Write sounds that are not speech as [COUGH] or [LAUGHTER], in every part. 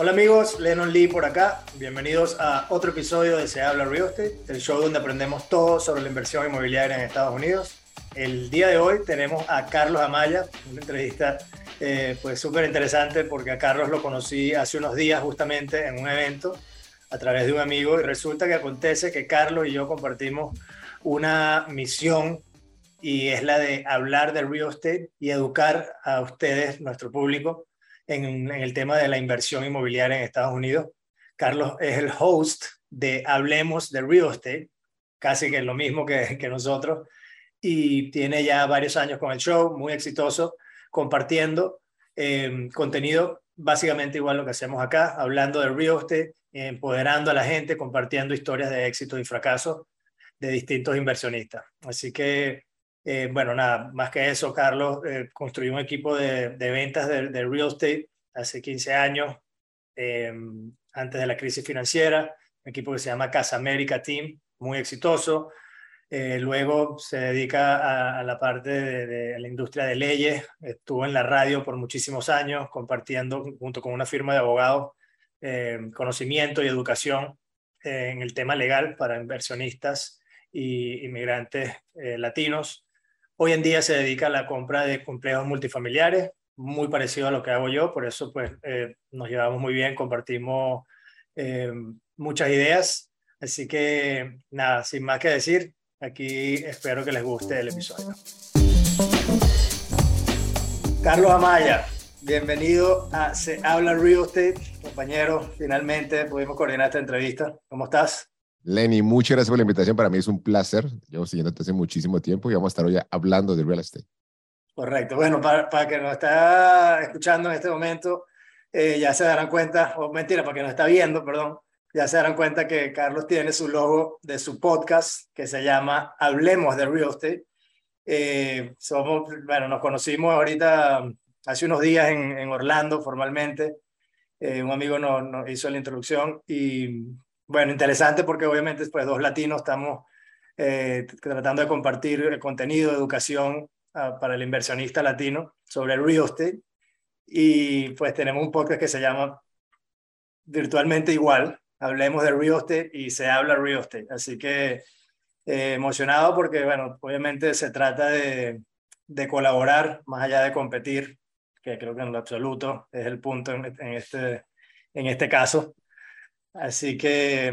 Hola amigos, Lennon Lee por acá. Bienvenidos a otro episodio de Se habla real estate, el show donde aprendemos todo sobre la inversión inmobiliaria en Estados Unidos. El día de hoy tenemos a Carlos Amaya, una entrevista eh, pues súper interesante porque a Carlos lo conocí hace unos días justamente en un evento a través de un amigo y resulta que acontece que Carlos y yo compartimos una misión y es la de hablar de real estate y educar a ustedes, nuestro público, en, el tema de la inversión inmobiliaria en Estados Unidos. Carlos es el host de Hablemos de Real Estate, casi que lo mismo que, nosotros, y tiene ya varios años con el show, muy exitoso, compartiendo eh, contenido básicamente igual lo que hacemos acá, hablando de real estate, empoderando a la gente, compartiendo historias de éxito y fracaso de distintos inversionistas. Así que eh, bueno, nada, más que eso, Carlos eh, construyó un equipo de, ventas de, real estate hace 15 años, eh, antes de la crisis financiera, un equipo que se llama Casa América Team, muy exitoso. luego se dedica a, la parte de, la industria de leyes, estuvo en la radio por muchísimos años compartiendo junto con una firma de abogados conocimiento y educación en el tema legal para inversionistas y inmigrantes latinos. Hoy en día se dedica a la compra de complejos multifamiliares, muy parecido a lo que hago yo, por eso pues eh, nos llevamos muy bien, compartimos eh, muchas ideas. Así que nada, sin más que decir, aquí espero que les guste el episodio. Carlos Amaya, bienvenido a Se Habla Real Estate. Compañero, finalmente pudimos coordinar esta entrevista. ¿Cómo estás? Lenny, muchas gracias por la invitación. Para mí es un placer. Llevo siguiéndote hace muchísimo tiempo y vamos a estar hoy hablando de real estate. Correcto. Bueno, para, para que nos está escuchando en este momento, eh, ya se darán cuenta, o mentira, para que nos está viendo, perdón, ya se darán cuenta que Carlos tiene su logo de su podcast que se llama Hablemos de Real Estate. Eh, somos, bueno, nos conocimos ahorita hace unos días en, en Orlando formalmente. Eh, un amigo nos, nos hizo la introducción y bueno, interesante porque obviamente pues dos latinos estamos eh, tratando de compartir el contenido educación ah, para el inversionista latino sobre el real estate y pues tenemos un podcast que se llama virtualmente igual, hablemos de real estate y se habla real estate, así que eh, emocionado porque bueno, obviamente se trata de, de, colaborar más allá de competir, que creo que en lo absoluto es el punto en, en este, en este caso. Así que,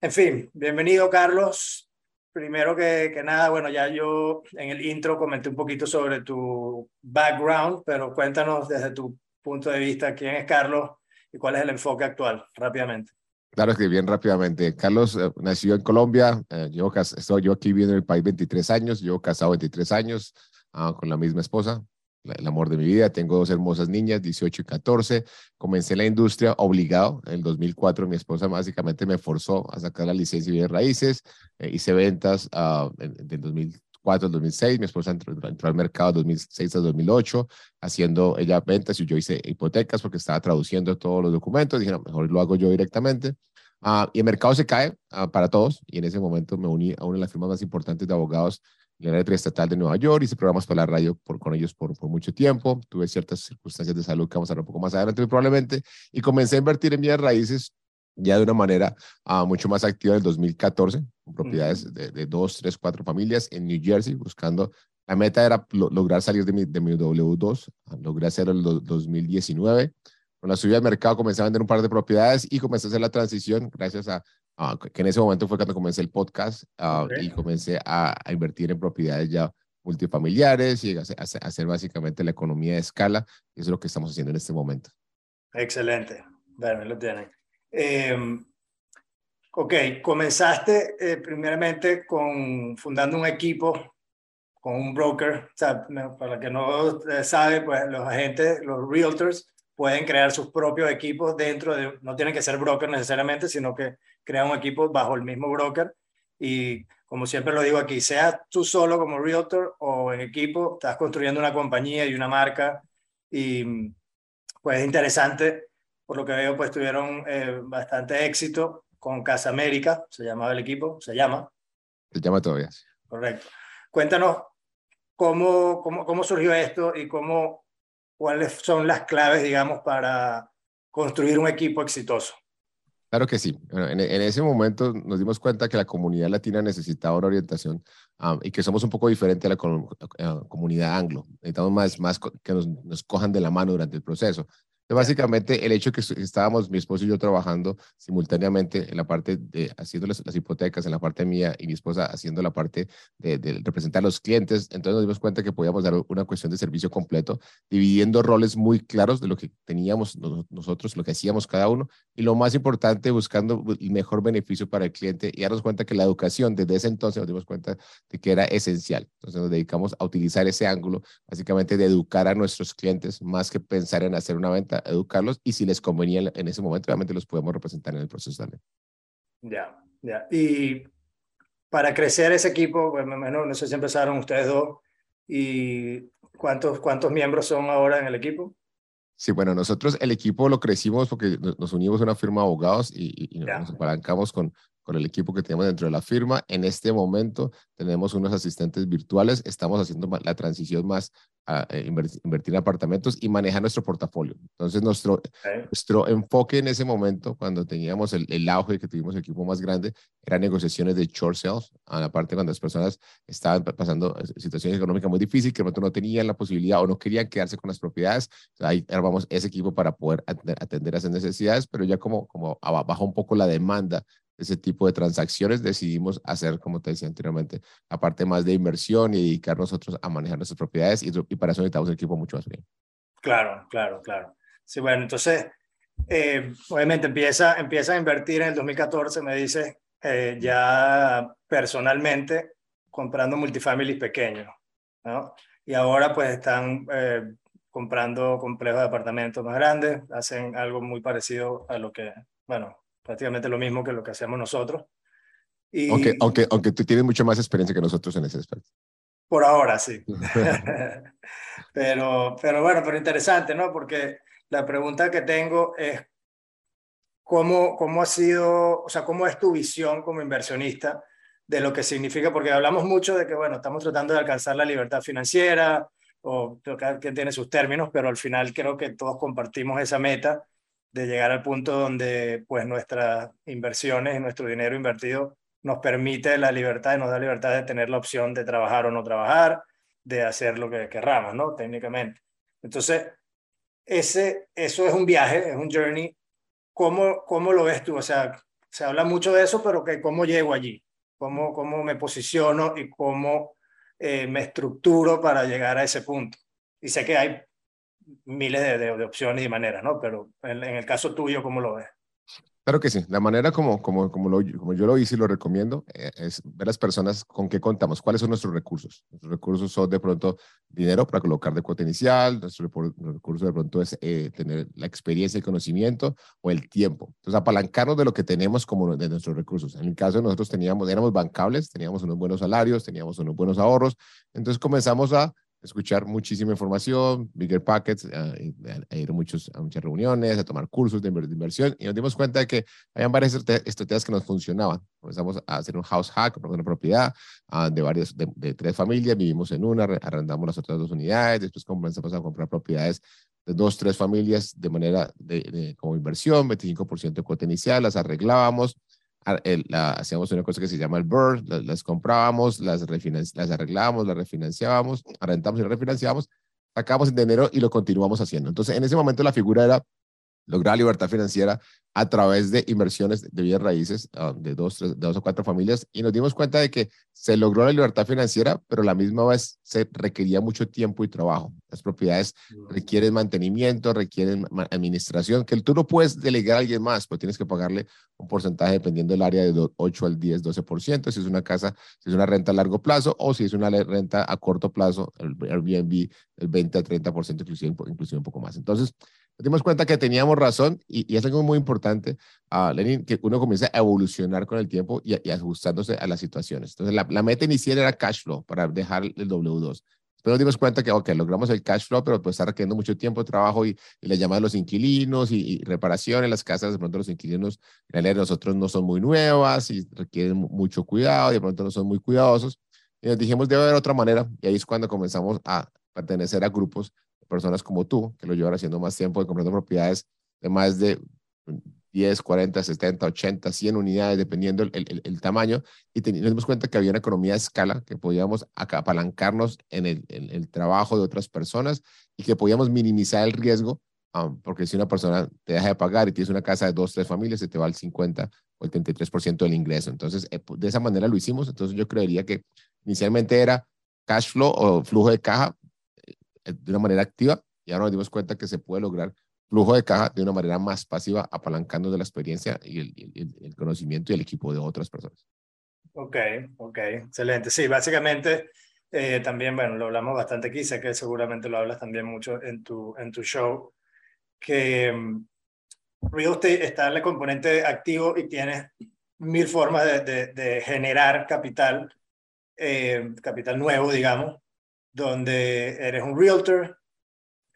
en fin, bienvenido Carlos. Primero que, que, nada, bueno, ya yo en el intro comenté un poquito sobre tu background, pero cuéntanos desde tu punto de vista quién es Carlos y cuál es el enfoque actual, rápidamente. Claro que bien rápidamente. Carlos eh, nació en Colombia, eh, yo, estoy yo aquí viviendo en el país 23 años, yo casado 23 años ah, con la misma esposa, el amor de mi vida. Tengo dos hermosas niñas, 18 y 14. Comencé la industria obligado. En el 2004 mi esposa básicamente me forzó a sacar la licencia de raíces. Eh, hice ventas uh, en, 2004 al 2006. Mi esposa entró, al mercado 2006 al 2008 haciendo ella ventas y yo hice hipotecas porque estaba traduciendo todos los documentos. Dije, no, mejor lo hago yo directamente. Uh, y el mercado se cae para todos y en ese momento me uní a una de las firmas más importantes de abogados la red estatal de Nueva York, hice programas para la radio por, con ellos por, por mucho tiempo, tuve ciertas circunstancias de salud que vamos a hablar un poco más adelante probablemente, y comencé a invertir en bienes raíces ya de una manera uh, mucho más activa en el 2014, con propiedades de, de, dos, tres, cuatro familias en New Jersey, buscando, la meta era lograr salir de mi, de mi W2, logré hacerlo en el 2019, con la subida del mercado comencé a vender un par de propiedades y comencé a hacer la transición gracias a que en ese momento fue cuando comencé el podcast ah, y comencé a, invertir en propiedades ya multifamiliares y a, hacer básicamente la economía de escala. Y eso es lo que estamos haciendo en este momento. Excelente. Bueno, lo tienen. Em, ok, comenzaste eh, primeramente con fundando un equipo con un broker. O sea, para que no eh, sabe, pues los agentes, los realtors, pueden crear sus propios equipos dentro de, no tienen que ser broker necesariamente, sino que crean un equipo bajo el mismo broker. Y como siempre lo digo aquí, sea tú solo como realtor o en equipo, estás construyendo una compañía y una marca y pues es interesante, por lo que veo, pues tuvieron eh, bastante éxito con Casa América, se llamaba el equipo, se llama. Se llama todavía. Correcto. Cuéntanos cómo, cómo, cómo surgió esto y cómo ¿Cuáles son las claves, digamos, para construir un equipo exitoso? Claro que sí. En, ese momento nos dimos cuenta que la comunidad latina necesitaba una orientación ah, y que somos un poco diferente a la eh, comunidad anglo. Necesitamos más, más que nos, nos, cojan de la mano durante el proceso básicamente, el hecho que estábamos, mi esposo y yo, trabajando simultáneamente en la parte de haciendo las, hipotecas, en la parte mía, y mi esposa haciendo la parte de, representar a los clientes, entonces nos dimos cuenta que podíamos dar una cuestión de servicio completo, dividiendo roles muy claros de lo que teníamos nosotros, lo que hacíamos cada uno, y lo más importante, buscando el mejor beneficio para el cliente, y darnos cuenta que la educación, desde ese entonces nos dimos cuenta de que era esencial. Entonces nos dedicamos a utilizar ese ángulo, básicamente de educar a nuestros clientes, más que pensar en hacer una venta educarlos y si les convenía en ese momento, obviamente los podemos representar en el proceso también. Ya, ya. Y para crecer ese equipo, bueno, no sé si empezaron ustedes dos, ¿y cuántos, cuántos miembros son ahora en el equipo? Sí, bueno, nosotros el equipo lo crecimos porque nos unimos a una firma de abogados y, nos apalancamos con, con el equipo que tenemos dentro de la firma. En este momento tenemos unos asistentes virtuales, estamos haciendo la transición más a eh, invertir en apartamentos y manejar nuestro portafolio. Entonces, nuestro, nuestro enfoque en ese momento, cuando teníamos el, el auge que tuvimos el equipo más grande, eran negociaciones de short sales, a la parte cuando las personas estaban pasando eh, situaciones económicas muy difíciles, que no tenían la posibilidad o no querían quedarse con las propiedades. Ahí armamos ese equipo para poder atender, a esas necesidades, pero ya como, como baja un poco la demanda ese tipo de transacciones, decidimos hacer, como te decía anteriormente, la parte más de inversión y dedicar nosotros a manejar nuestras propiedades y, y para eso necesitamos un equipo mucho más bien. Claro, claro, claro. Sí, bueno, entonces, eh, obviamente empieza, empieza a invertir en el 2014, me dice, eh, ya personalmente comprando multifamilies pequeños, ¿no? Y ahora pues están eh, comprando complejos de apartamentos más grandes, hacen algo muy parecido a lo que, bueno, prácticamente lo mismo que lo que hacemos nosotros. Y, aunque, aunque, aunque tú tienes mucha más experiencia que nosotros en ese aspecto. Por ahora, sí. [LAUGHS] [LAUGHS] pero, pero bueno, pero interesante, ¿no? Porque la pregunta que tengo es, ¿cómo, ¿cómo ha sido, o sea, cómo es tu visión como inversionista de lo que significa? Porque hablamos mucho de que, bueno, estamos tratando de alcanzar la libertad financiera, o que tiene sus términos, pero al final creo que todos compartimos esa meta de llegar al punto donde pues nuestras inversiones nuestro dinero invertido nos permite la libertad y nos da libertad de tener la opción de trabajar o no trabajar, de hacer lo que querramos, ¿no? Técnicamente. Entonces, ese, eso es un viaje, es un journey. ¿Cómo, cómo lo ves tú? O sea, se habla mucho de eso, pero que ¿cómo llego allí? ¿Cómo, cómo me posiciono y cómo eh, me estructuro para llegar a ese punto? Y sé que hay miles de, de, opciones y maneras, ¿no? Pero en, en, el caso tuyo, ¿cómo lo ves? Claro que sí. La manera como, como, como, lo, como yo lo hice y lo recomiendo eh, es ver las personas con qué contamos, cuáles son nuestros recursos. Nuestros recursos son de pronto dinero para colocar de cuota inicial, nuestro recurso de pronto es eh, tener la experiencia y conocimiento o el tiempo. Entonces, apalancarnos de lo que tenemos como de nuestros recursos. En el caso de nosotros teníamos, éramos bancables, teníamos unos buenos salarios, teníamos unos buenos ahorros. Entonces comenzamos a escuchar muchísima información, bigger packets, a, ir muchos, a muchas reuniones, a tomar cursos de, inversión y nos dimos cuenta de que habían varias estrategias que nos funcionaban. Comenzamos a hacer un house hack, una propiedad uh, de varias, de, tres familias, vivimos en una, arrendamos las otras dos unidades, después comenzamos a comprar propiedades de dos, tres familias de manera de, como inversión, 25% de cuota inicial, las arreglábamos, hacíamos una cosa que se llama el BUR, las, comprábamos, las, las arreglábamos, las refinanciábamos, arrendamos y refinanciábamos, sacábamos el dinero y lo continuamos haciendo. Entonces, en ese momento la figura era lograr libertad financiera a través de inversiones de bienes raíces ah, de dos, dos o cuatro familias y nos dimos cuenta de que se logró la libertad financiera, pero a la misma vez se requería mucho tiempo y trabajo. Las propiedades requieren mantenimiento, requieren administración, que tú no puedes delegar a alguien más, pues tienes que pagarle un porcentaje dependiendo del área de 8 al 10, 12%, si es una casa, si es una renta a largo plazo o si es una renta a corto plazo, el Airbnb, el 20 a 30%, inclusive, inclusive un poco más. Entonces, nos dimos cuenta que teníamos razón y, es algo muy importante, uh, Lenin, que uno comienza a evolucionar con el tiempo y, ajustándose a las situaciones. Entonces, la, la, meta inicial era cash flow para dejar el W2. Pero nos dimos cuenta que, ok, logramos el cash flow, pero pues está requiriendo mucho tiempo, trabajo y, y la llamada de los inquilinos y, reparaciones. Las casas, de pronto los inquilinos, en realidad nosotros no son muy nuevas y requieren mucho cuidado y de pronto no son muy cuidadosos. Y nos dijimos, debe haber otra manera. Y ahí es cuando comenzamos a pertenecer a grupos de personas como tú, que lo llevan haciendo más tiempo, de comprando propiedades de más de 10, 40, 70, 80, 100 unidades, dependiendo el, el, el tamaño. Y nos dimos cuenta que había una economía de escala, que podíamos apalancarnos en el, en el trabajo de otras personas y que podíamos minimizar el riesgo, um, porque si una persona te deja de pagar y tienes una casa de dos, tres familias, se te va el 50 o el 33% del ingreso. Entonces, eh, de esa manera lo hicimos. Entonces, yo creería que inicialmente era cash flow o flujo de caja de una manera activa y ahora nos dimos cuenta que se puede lograr flujo de caja de una manera más pasiva, apalancando de la experiencia y el, el, conocimiento y el equipo de otras personas. Ok, ok, excelente. Sí, básicamente eh, también, bueno, lo hablamos bastante aquí, sé que seguramente lo hablas también mucho en tu, en tu show, que um, real estate está en el componente activo y tienes mil formas de, de, de generar capital, eh, capital nuevo, digamos, donde eres un realtor,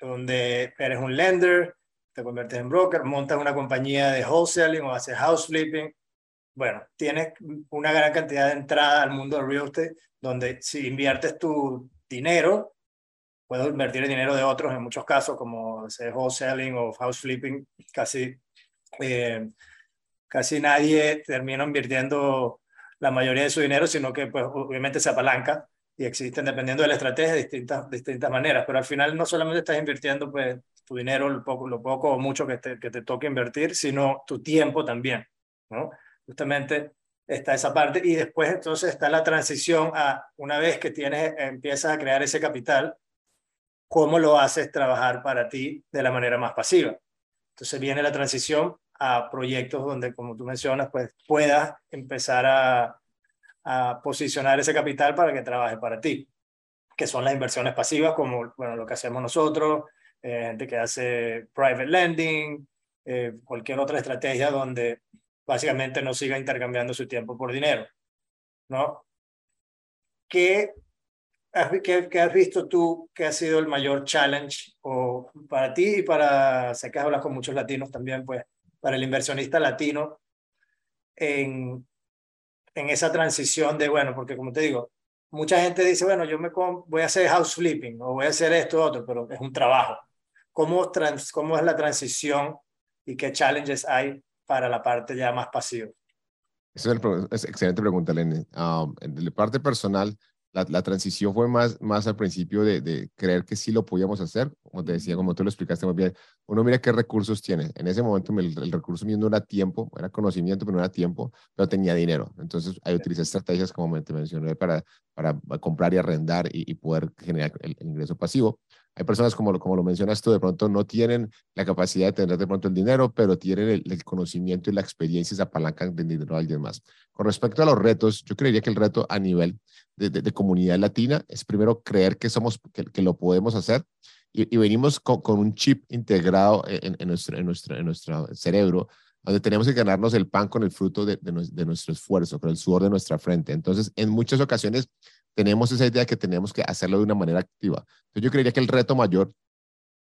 donde eres un lender, te conviertes en broker, montas una compañía de wholesaling o haces house flipping. Bueno, tienes una gran cantidad de entrada al mundo del real estate, donde si inviertes tu dinero, puedes invertir el dinero de otros en muchos casos, como wholesaling o house flipping, casi, eh, casi nadie termina invirtiendo la mayoría de su dinero, sino que pues obviamente se apalanca y existen, dependiendo de la estrategia, distintas, distintas maneras, pero al final no solamente estás invirtiendo pues tu dinero, lo poco, lo poco o mucho que te, que te toque invertir, sino tu tiempo también, ¿no? Justamente está esa parte y después entonces está la transición a una vez que tienes, empiezas a crear ese capital, cómo lo haces trabajar para ti de la manera más pasiva. Entonces viene la transición a proyectos donde, como tú mencionas, pues puedas empezar a, a posicionar ese capital para que trabaje para ti, que son las inversiones pasivas, como bueno, lo que hacemos nosotros, eh, gente que hace private lending, eh, cualquier otra estrategia donde básicamente no siga intercambiando su tiempo por dinero. ¿no? ¿Qué, qué, has visto tú que ha sido el mayor challenge o para ti y para, sé que hablas con muchos latinos también, pues para el inversionista latino en, en esa transición de, bueno, porque como te digo, mucha gente dice, bueno, yo me voy a hacer house flipping o voy a hacer esto o otro, pero es un trabajo. ¿Cómo, trans, ¿Cómo es la transición y qué challenges hay para la parte ya más pasiva? Esa es, excelente pregunta, Lenny. Um, de la parte personal, la, la, transición fue más, más al principio de, de, creer que sí lo podíamos hacer. Como te decía, como tú lo explicaste muy bien, uno mira qué recursos tiene. En ese momento el, el recurso mío no era tiempo, era conocimiento, pero no era tiempo, pero tenía dinero. Entonces, ahí utilicé estrategias, como te mencioné, para, para comprar y arrendar y, y poder generar el, el ingreso pasivo. Hay personas, como, como lo mencionas tú, de pronto no tienen la capacidad de tener de pronto el dinero, pero tienen el, conocimiento y la experiencia y se apalancan de dinero a alguien más. Con respecto a los retos, yo creería que el reto a nivel de, de, comunidad latina es primero creer que, somos, que, que lo podemos hacer y, venimos con, con, un chip integrado en, en, nuestro, en, nuestro, en nuestro cerebro donde tenemos que ganarnos el pan con el fruto de, de, de, nuestro esfuerzo, con el sudor de nuestra frente. Entonces, en muchas ocasiones tenemos esa idea que tenemos que hacerlo de una manera activa. Entonces yo creería que el reto mayor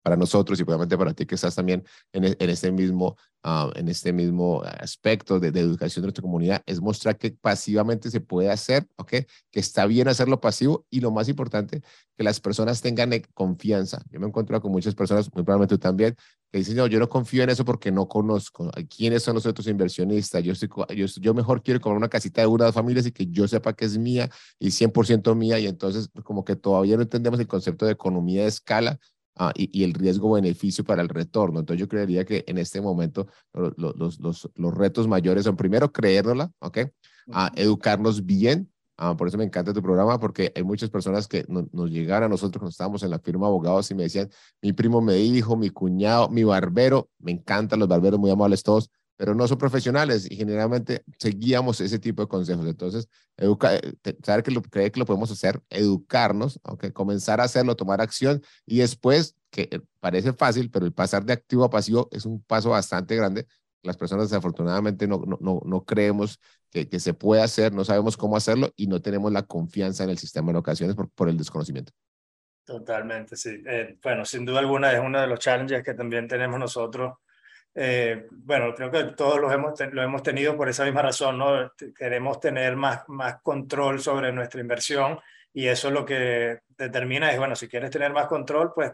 para nosotros y probablemente para ti que estás también en, e, en este, mismo, uh, en este mismo aspecto de, de, educación de nuestra comunidad, es mostrar que pasivamente se puede hacer, ¿ok? Que está bien hacerlo pasivo y lo más importante, que las personas tengan e, confianza. Yo me encuentro con muchas personas, muy probablemente tú también, que dicen, no, yo no confío en eso porque no conozco quiénes son los otros inversionistas. Yo, estoy, yo, yo mejor quiero comprar una casita de una de familias y que yo sepa que es mía y 100% mía y entonces como que todavía no entendemos el concepto de economía de escala Ah, y, el riesgo-beneficio para el retorno. Entonces yo creería que en este momento los, los, los, los retos mayores son primero creérnosla, ¿ok? Uh, educarnos bien. Uh, por eso me encanta tu programa, porque hay muchas personas que nos llegan a nosotros cuando estábamos en la firma abogados y me decían, mi primo me dijo, mi cuñado, mi barbero, me encantan los barberos, muy amables todos, pero no son profesionales y generalmente seguíamos ese tipo de consejos. Entonces, educa, eh, saber que lo, cree que lo podemos hacer, educarnos, aunque comenzar a hacerlo, tomar acción y después que eh, parece fácil, pero el pasar de activo a pasivo es un paso bastante grande. Las personas desafortunadamente no, no, no, creemos que, que, se puede hacer, no sabemos cómo hacerlo y no tenemos la confianza en el sistema en ocasiones por, por el desconocimiento. Totalmente, sí. Eh, bueno, sin duda alguna es uno de los challenges que también tenemos nosotros. Eh, bueno, creo que todos los hemos, lo hemos tenido por esa misma razón, ¿no? Queremos tener más, más control sobre nuestra inversión y eso es lo que determina es, bueno, si quieres tener más control, pues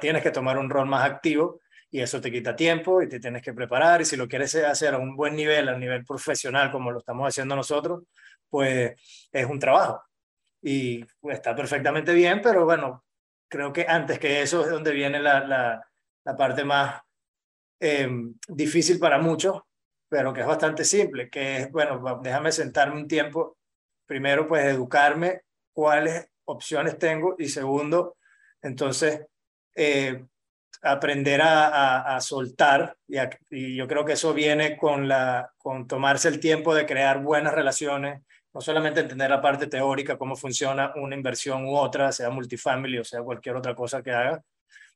tienes que tomar un rol más activo y eso te quita tiempo y te tienes que preparar y si lo quieres hacer a un buen nivel, a nivel profesional como lo estamos haciendo nosotros, pues es un trabajo y está perfectamente bien, pero bueno, creo que antes que eso es donde viene la, la, la parte más eh, difícil para muchos, pero que es bastante simple, que es, bueno, déjame sentarme un tiempo, primero pues educarme cuáles opciones tengo y segundo, entonces eh, aprender a, a, soltar y, y, yo creo que eso viene con, la, con tomarse el tiempo de crear buenas relaciones, no solamente entender la parte teórica, cómo funciona una inversión u otra, sea multifamily o sea cualquier otra cosa que haga,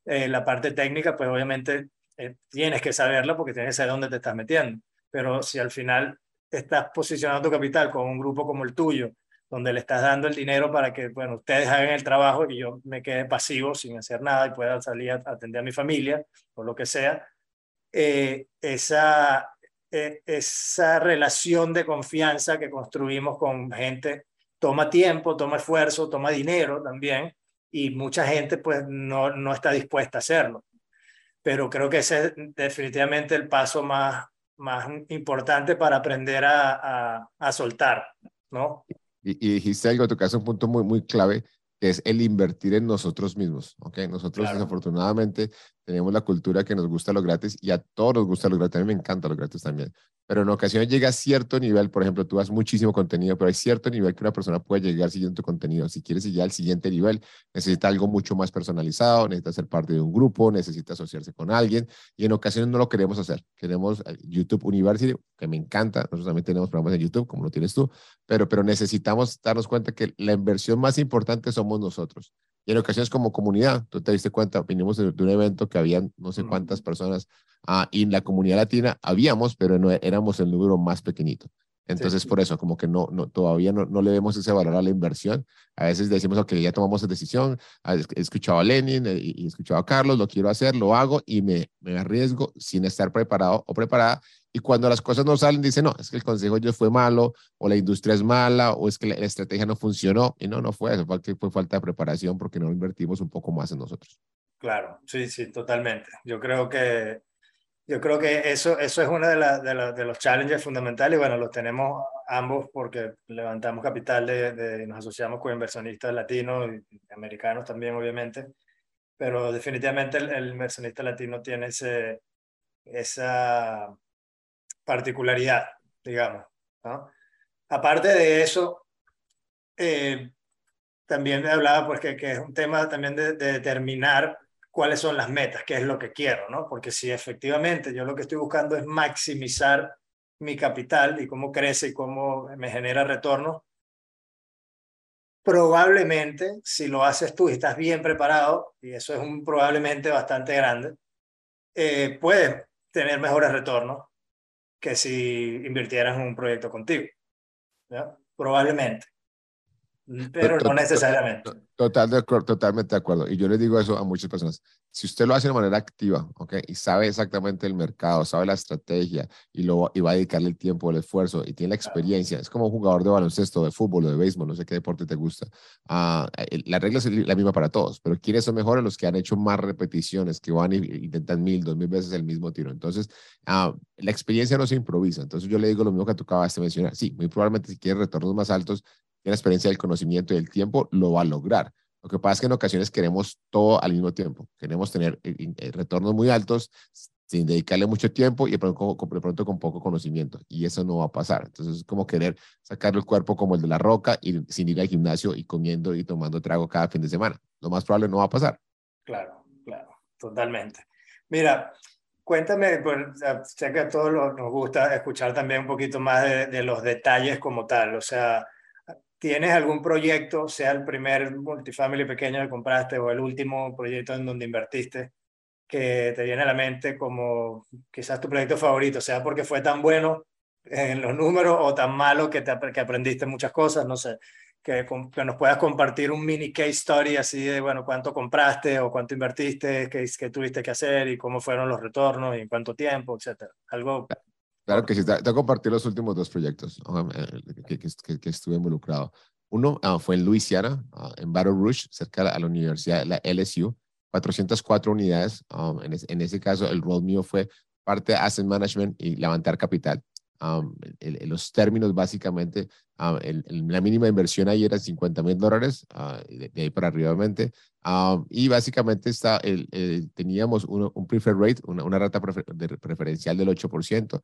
eh, la parte técnica, pues obviamente eh, tienes que saberla porque tienes que saber dónde te estás metiendo. Pero si al final estás posicionando tu capital con un grupo como el tuyo, donde le estás dando el dinero para que, bueno, ustedes hagan el trabajo y yo me quede pasivo sin hacer nada y pueda salir a atender a mi familia o lo que sea, eh, esa, eh, esa relación de confianza que construimos con gente toma tiempo, toma esfuerzo, toma dinero también y mucha gente pues no, no está dispuesta a hacerlo. Pero creo que ese es definitivamente el paso más, más importante para aprender a, a soltar, ¿no? Y, dijiste algo, tocaste un punto muy, muy clave, que es el invertir en nosotros mismos. ¿okay? Nosotros desafortunadamente tenemos la cultura que nos gusta lo gratis y a todos nos gusta lo gratis. A mí me encanta lo gratis también pero en ocasiones llega a cierto nivel, por ejemplo, tú has muchísimo contenido, pero hay cierto nivel que una persona puede llegar siguiendo tu contenido. Si quieres llegar al siguiente nivel, necesita algo mucho más personalizado, necesita ser parte de un grupo, necesita asociarse con alguien, y en ocasiones no lo queremos hacer. Queremos eh, YouTube University, que me encanta, nosotros también tenemos programas en YouTube, como lo tienes tú, pero, pero necesitamos darnos cuenta que la inversión más importante somos nosotros. Y en ocasiones como comunidad, tú te diste cuenta, vinimos de, un evento que habían no sé cuántas personas ah, y en la comunidad latina habíamos, pero no éramos el número más pequeñito. Entonces, por eso, como que no, no todavía no, no, le vemos ese valor a la inversión. A veces decimos, ok, ya tomamos esa decisión, ah, he escuchado a Lenin eh, y he escuchado a Carlos, lo quiero hacer, lo hago y me, me arriesgo sin estar preparado o preparada y cuando las cosas no salen, dice, no, es que el consejo yo fue malo, o la industria es mala, o es que la, estrategia no funcionó. Y no, no fue eso, fue, fue falta de preparación porque no invertimos un poco más en nosotros. Claro, sí, sí, totalmente. Yo creo que, yo creo que eso, eso es uno de, la, de, de los challenges fundamentales. Bueno, los tenemos ambos porque levantamos capital, de, de, nos asociamos con inversionistas latinos y americanos también, obviamente. Pero definitivamente el, el inversionista latino tiene ese, esa particularidad, digamos. Aparte de eso, eh, también hablaba pues, que, es un tema también de, determinar cuáles son las metas, qué es lo que quiero, ¿no? Porque si efectivamente yo lo que estoy buscando es maximizar mi capital y cómo crece y cómo me genera retorno, probablemente si lo haces tú y estás bien preparado, y eso es un probablemente bastante grande, eh, puedes tener mejores retornos que si invirtieras en un proyecto contigo. Probablemente. Pero no necesariamente. Total, totalmente de acuerdo. Y yo le digo eso a muchas personas. Si usted lo hace de manera activa, ¿ok? Y sabe exactamente el mercado, sabe la estrategia y, lo, y va a dedicarle el tiempo, el esfuerzo y tiene la experiencia. Es como un jugador de baloncesto, de fútbol o de béisbol, no sé qué deporte te gusta. Uh, la regla es la misma para todos, pero ¿quiénes son mejores? Los que han hecho más repeticiones, que van y intentan mil, dos mil veces el mismo tiro. Entonces, uh, la experiencia no se improvisa. Entonces, yo le digo lo mismo que tú acabas de mencionar. Sí, muy probablemente si quieres retornos más altos, la experiencia del conocimiento y del tiempo, lo va a lograr. Lo que pasa es que en ocasiones queremos todo al mismo tiempo. Queremos tener eh, eh, retornos muy altos sin dedicarle mucho tiempo y de pronto, con poco conocimiento. Y eso no va a pasar. Entonces es como querer sacar el cuerpo como el de la roca y sin ir al gimnasio y comiendo y tomando trago cada fin de semana. Lo más probable no va a pasar. Claro, claro, totalmente. Mira, cuéntame, pues, sé que a todos nos gusta escuchar también un poquito más de, de los detalles como tal. O sea, ¿tienes algún proyecto, sea el primer multifamily pequeño que compraste o el último proyecto en donde invertiste, que te viene a la mente como quizás tu proyecto favorito, sea porque fue tan bueno en los números o tan malo que, te, que aprendiste muchas cosas, no sé, que, que, nos puedas compartir un mini case story así de, bueno, cuánto compraste o cuánto invertiste, qué, qué tuviste que hacer y cómo fueron los retornos y en cuánto tiempo, etcétera. Algo... Claro que sí, te, te compartir los últimos dos proyectos eh, que, que, que estuve involucrado. Uno uh, fue en Luisiana, uh, en Battle Rouge, cerca a la universidad, la LSU, 404 unidades. Um, en, es, en, ese caso, el rol mío fue parte de Asset Management y levantar capital. Um, el, el, los términos básicamente, uh, el, la mínima inversión ahí era 50 mil dólares, uh, de, de, ahí para arriba obviamente, um, y básicamente está, teníamos un, un preferred rate, una, una rata prefer, de, preferencial del 8%, uh,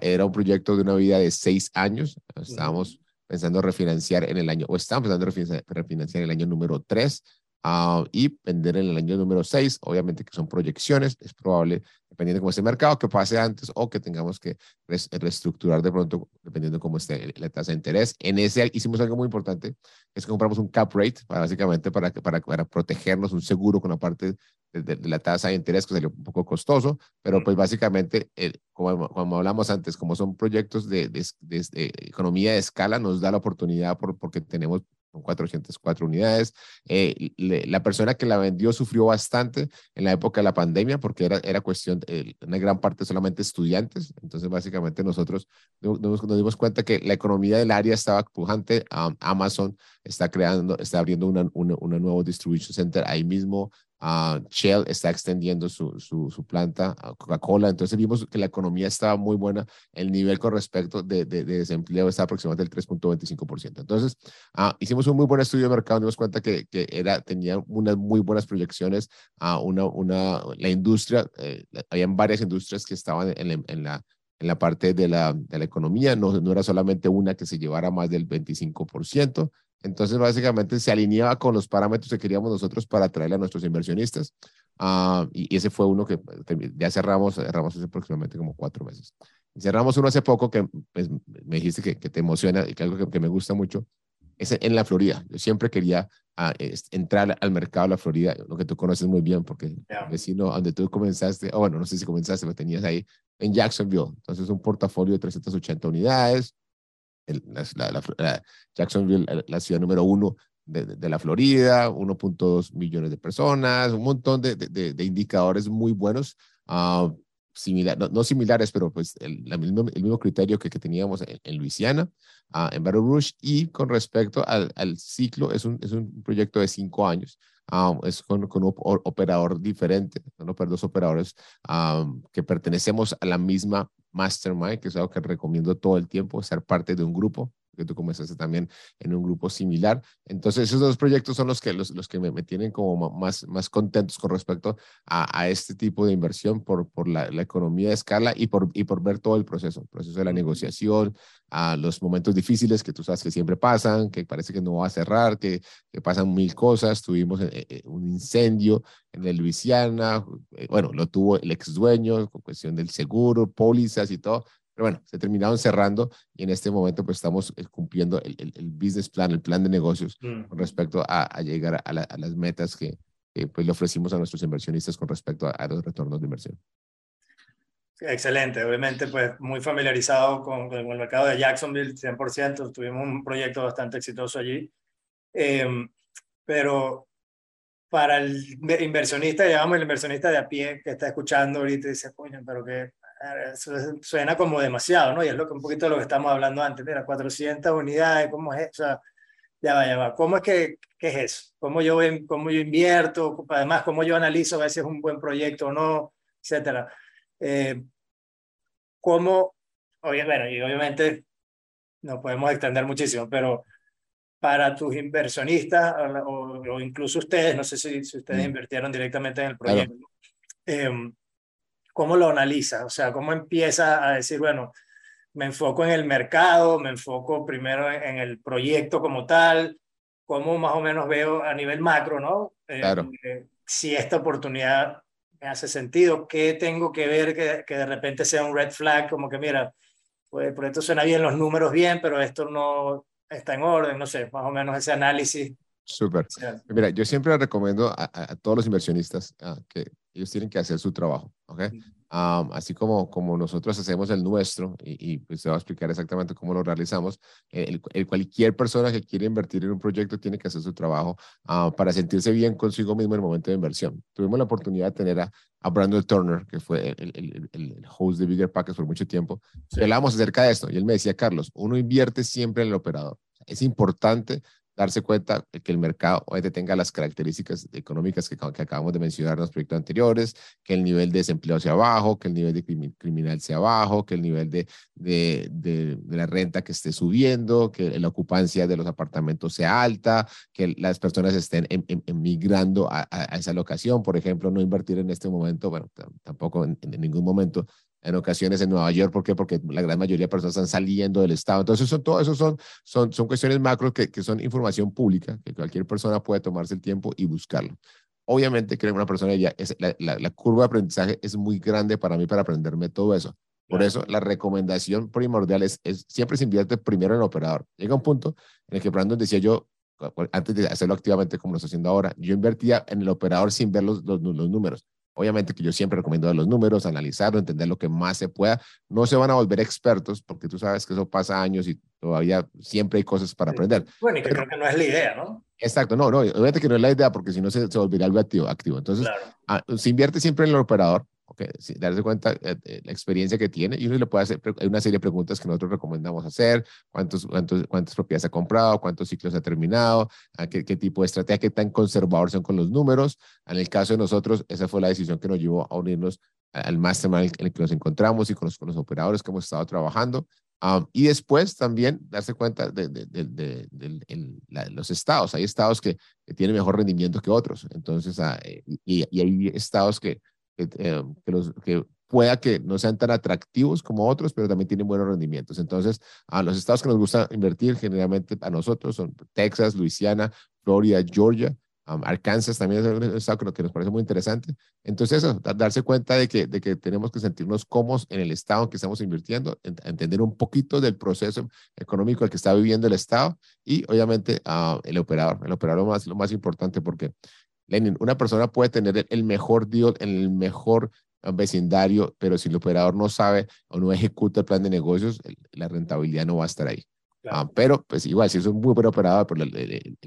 era un proyecto de una vida de seis años, estábamos pensando refinanciar en el año, o estamos pensando refinanciar, refinanciar en el año número 3, Uh, y vender en el año número 6. Obviamente que son proyecciones, es probable, dependiendo de cómo esté el mercado, que pase antes o que tengamos que reestructurar de pronto, dependiendo de cómo esté la tasa de interés. En ese hicimos algo muy importante, es que compramos un cap rate, para, básicamente para, para, para protegernos, un seguro con la parte de, de, de, la tasa de interés, que salió un poco costoso, pero pues básicamente, eh, como, como, hablamos antes, como son proyectos de, de, de, economía de escala, nos da la oportunidad por, porque tenemos 404 unidades. Eh, le, la persona que la vendió sufrió bastante en la época de la pandemia porque era, era cuestión, eh, una gran parte solamente estudiantes. Entonces, básicamente nosotros nos, dimos cuenta que la economía del área estaba pujante. Amazon está creando, está abriendo una, una, una nuevo distribution center ahí mismo. Uh, Shell está extendiendo su, su, su planta, uh, Coca-Cola. Entonces vimos que la economía estaba muy buena. El nivel con respecto de, de, de desempleo está aproximadamente del 3.25%. Entonces uh, hicimos un muy buen estudio de mercado. Dimos cuenta que, que era, tenía unas muy buenas proyecciones. a una, una, la industria, eh, habían varias industrias que estaban en, en, en la en la parte de la, de la economía, no, no era solamente una que se llevara más del 25%, entonces, básicamente se alineaba con los parámetros que queríamos nosotros para atraerle a nuestros inversionistas. Uh, y, y, ese fue uno que ya cerramos, cerramos hace aproximadamente como cuatro meses. Y cerramos uno hace poco que pues, me dijiste que, que, te emociona y que algo que, que, me gusta mucho, es en la Florida. Yo siempre quería uh, entrar al mercado de la Florida, lo que tú conoces muy bien, porque yeah. el vecino donde tú comenzaste, o bueno, no sé si comenzaste, pero tenías ahí en Jacksonville. Entonces, un portafolio de 380 unidades, el, la, la, Jacksonville, ciudad número uno de, la Florida, 1.2 millones de personas, un montón de, indicadores muy buenos, uh, similar, no, similares, pero pues el, mismo, criterio que, teníamos en, Luisiana, uh, en Baton Rouge, y con respecto al, ciclo, es un, es un proyecto de cinco años. Um, es con, un operador diferente, ¿no? dos operadores que pertenecemos a la misma mastermind, que es algo que recomiendo todo el tiempo, ser parte de un grupo, que tú comenzaste también en un grupo similar. Entonces, esos dos proyectos son los que, los, los que me, me tienen como más, más contentos con respecto a, a este tipo de inversión por, por la, la, economía de escala y por, y por ver todo el proceso, el proceso de la negociación, a los momentos difíciles que tú sabes que siempre pasan, que parece que no va a cerrar, que, que pasan mil cosas. Tuvimos eh, eh, un incendio en el Luisiana, eh, bueno, lo tuvo el ex dueño con cuestión del seguro, pólizas y todo, pero bueno, se terminaron cerrando y en este momento pues estamos cumpliendo el, el, el business plan, el plan de negocios mm. con respecto a, a llegar a, la, a, las metas que, que, pues le ofrecimos a nuestros inversionistas con respecto a, a los retornos de inversión. Excelente, obviamente pues muy familiarizado con, con, el mercado de Jacksonville, 100%, tuvimos un proyecto bastante exitoso allí, eh, pero para el inversionista, digamos el inversionista de a pie que está escuchando ahorita dice, coño, pero que suena como demasiado, ¿no? Y es lo que un poquito lo que estamos hablando antes, mira, 400 unidades, ¿cómo es eso? O sea, ya va, ya va, ¿cómo es que, qué es eso? ¿Cómo yo, cómo yo invierto? Además, ¿cómo yo analizo a ver si es un buen proyecto o no? Etcétera. Eh, ¿Cómo, bueno, y obviamente no podemos extender muchísimo, pero para tus inversionistas o, o incluso ustedes, no sé si, si ustedes mm. invirtieron directamente en el proyecto, claro. eh, ¿cómo lo analiza? O sea, ¿cómo empieza a decir, bueno, me enfoco en el mercado, me enfoco primero en el proyecto como tal, cómo más o menos veo a nivel macro, ¿no? Eh, claro. Eh, si esta oportunidad me hace sentido, qué tengo que ver que, que, de repente sea un red flag, como que mira, pues por esto suena bien los números bien, pero esto no, está en orden, no sé, más o menos ese análisis. Súper. Mira, yo siempre recomiendo a, a, todos los inversionistas ah, que ellos tienen que hacer su trabajo, ¿ok? así como, como nosotros hacemos el nuestro, y, pues te voy a explicar exactamente cómo lo realizamos, el, cualquier persona que quiere invertir en un proyecto tiene que hacer su trabajo ah, para sentirse bien consigo mismo en el momento de inversión. Tuvimos la oportunidad de tener a, a Brandon Turner, que fue el, el, host de Bigger Packers por mucho tiempo, y hablábamos acerca de esto, y él me decía, Carlos, uno invierte siempre en el operador. Es importante darse cuenta que el mercado tenga las características económicas que, acabamos de mencionar en los proyectos anteriores, que el nivel de desempleo sea bajo, que el nivel de criminal sea bajo, que el nivel de, de, de, la renta que esté subiendo, que la ocupancia de los apartamentos sea alta, que las personas estén emigrando a, esa locación. Por ejemplo, no invertir en este momento, bueno, tampoco en ningún momento en ocasiones en Nueva York. ¿Por qué? Porque la gran mayoría de personas están saliendo del Estado. Entonces, son, todo eso son, son, son cuestiones macro que, que son información pública, que cualquier persona puede tomarse el tiempo y buscarlo. Obviamente, creo que una persona ya, es, la, la, curva de aprendizaje es muy grande para mí para aprenderme todo eso. Por eso, la recomendación primordial es, es, siempre se invierte primero en el operador. Llega un punto en el que Brandon decía yo, antes de hacerlo activamente como lo estoy haciendo ahora, yo invertía en el operador sin ver los, los, los números. Obviamente que yo siempre recomiendo los números, analizarlo, entender lo que más se pueda. No se van a volver expertos porque tú sabes que eso pasa años y todavía siempre hay cosas para aprender. Bueno, y que creo que no es la idea, ¿no? Exacto, no, no, obviamente que no es la idea porque si no se, se volvería algo activo. activo. Entonces, ah, se invierte siempre en el operador, Okay, darse cuenta eh, la experiencia que tiene y uno le puede hacer, una serie de preguntas que nosotros recomendamos hacer, cuántos, cuántos, cuántas propiedades ha comprado, cuántos ciclos ha terminado, qué, tipo de estrategia, qué tan conservador son con los números. En el caso de nosotros, esa fue la decisión que nos llevó a unirnos al mastermind en el que nos encontramos y con los, con los operadores que hemos estado trabajando. Um, y después también darse cuenta de, de, de, los estados. Hay estados que, que, tienen mejor rendimiento que otros. Entonces, uh, y, y hay estados que que, eh, que, los, que pueda que no sean tan atractivos como otros, pero también tienen buenos rendimientos. Entonces, a los estados que nos gusta invertir generalmente a nosotros son Texas, Luisiana, Florida, Georgia, um, Arkansas también es un estado que nos parece muy interesante. Entonces, eso, darse cuenta de que, de que tenemos que sentirnos cómodos en el estado en que estamos invirtiendo, entender un poquito del proceso económico al que está viviendo el estado y obviamente uh, el operador, el operador más, lo más importante porque Lenin, una persona puede tener el mejor deal en el mejor vecindario, pero si el operador no sabe o no ejecuta el plan de negocios, la rentabilidad no va a estar ahí. Ah, pero, pues igual, si es un muy buen operador, pero el,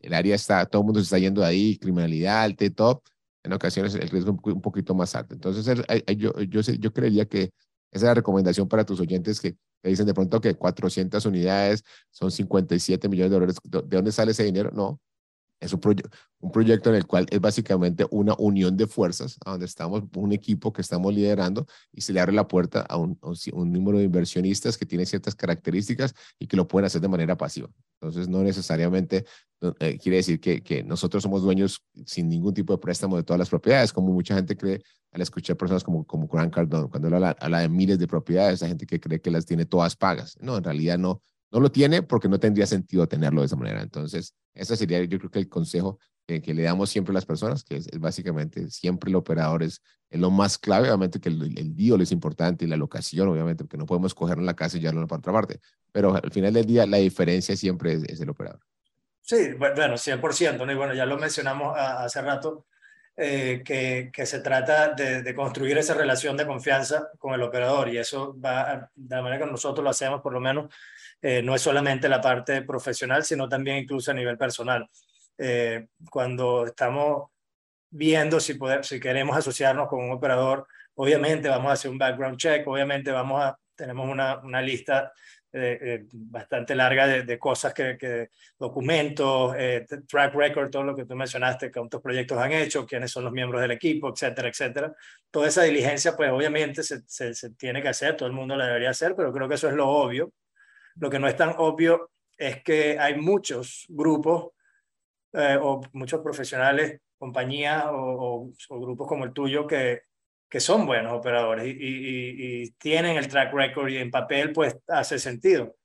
el, área está, todo el mundo se está yendo de ahí, criminalidad alta y todo, en ocasiones el riesgo es un, poquito más alto. Entonces, yo, yo, yo creería que esa es la recomendación para tus oyentes que, que dicen de pronto que 400 unidades son 57 millones de dólares. ¿De dónde sale ese dinero? No, es un, un, proyecto en el cual es básicamente una unión de fuerzas, donde estamos un equipo que estamos liderando y se le abre la puerta a un, un, número de inversionistas que tiene ciertas características y que lo pueden hacer de manera pasiva. Entonces, no necesariamente eh, quiere decir que, que, nosotros somos dueños sin ningún tipo de préstamo de todas las propiedades, como mucha gente cree al escuchar personas como, como Grant Cardone, cuando habla, habla de miles de propiedades, hay gente que cree que las tiene todas pagas. No, en realidad no, no lo tiene porque no tendría sentido tenerlo de esa manera. Entonces, ese sería yo creo que el consejo que, le damos siempre a las personas, que es, básicamente siempre el operador es, lo más clave, obviamente que el, el deal es importante y la locación, obviamente, porque no podemos cogerlo en la casa y llevarlo para otra parte, pero al final del día la diferencia siempre es, el operador. Sí, bueno, 100%, ¿no? y bueno, ya lo mencionamos hace rato, eh, que, que, se trata de, de, construir esa relación de confianza con el operador y eso va, de la manera que nosotros lo hacemos, por lo menos, eh, no es solamente la parte profesional, sino también incluso a nivel personal. Eh, cuando estamos viendo si, poder, si queremos asociarnos con un operador, obviamente vamos a hacer un background check, obviamente vamos a, tenemos una, una lista eh, bastante larga de, de cosas que, que documentos, track record, todo lo que tú mencionaste, cuántos proyectos han hecho, quiénes son los miembros del equipo, etcétera, etcétera. Toda esa diligencia, pues obviamente se, se, se tiene que hacer, todo el mundo la debería hacer, pero creo que eso es lo obvio. Lo que no es tan obvio es que hay muchos grupos eh, o muchos profesionales, compañías o, grupos como el tuyo que, que son buenos operadores y, tienen el track record y en papel pues hace sentido.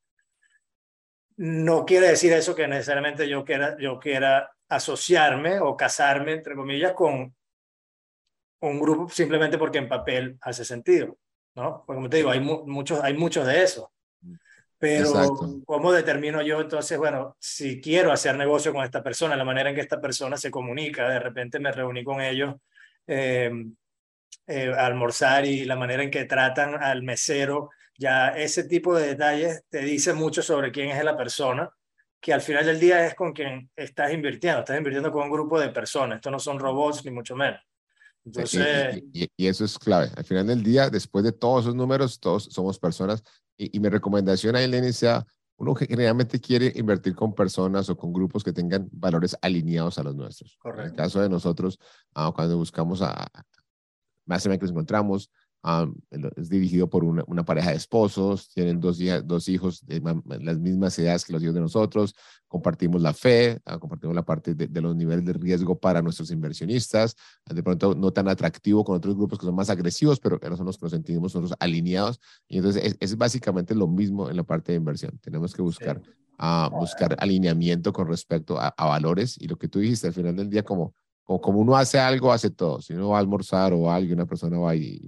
No quiere decir eso que necesariamente yo quiera, yo quiera asociarme o casarme, entre comillas, con un grupo simplemente porque en papel hace sentido, ¿no? Porque como te digo, hay, muchos, hay muchos de esos. Pero, ¿cómo determino yo entonces, bueno, si quiero hacer negocio con esta persona, la manera en que esta persona se comunica, de repente me reuní con ellos eh, eh, a almorzar y la manera en que tratan al mesero, ya ese tipo de detalles te dice mucho sobre quién es la persona, que al final del día es con quien estás invirtiendo, estás invirtiendo con un grupo de personas, estos no son robots ni mucho menos. Entonces... Y, eso es clave. Al final del día, después de todos esos números, todos somos personas. Y, mi recomendación a sea, uno que generalmente quiere invertir con personas o con grupos que tengan valores alineados a los nuestros. Correcto. En el caso de nosotros, ah, cuando buscamos a, más o menos que nos encontramos, es dirigido por una, una, pareja de esposos, tienen dos, dos hijos de las mismas edades que los hijos de nosotros, compartimos la fe, ah, compartimos la parte de, los niveles de riesgo para nuestros inversionistas, de pronto no tan atractivo con otros grupos que son más agresivos, pero que no son los que nos sentimos nosotros alineados. Y entonces es, básicamente lo mismo en la parte de inversión. Tenemos que buscar, ah, buscar alineamiento con respecto a, a valores y lo que tú dijiste al final del día como como, como uno hace algo, hace todo. Si uno va a almorzar o alguien, una persona va y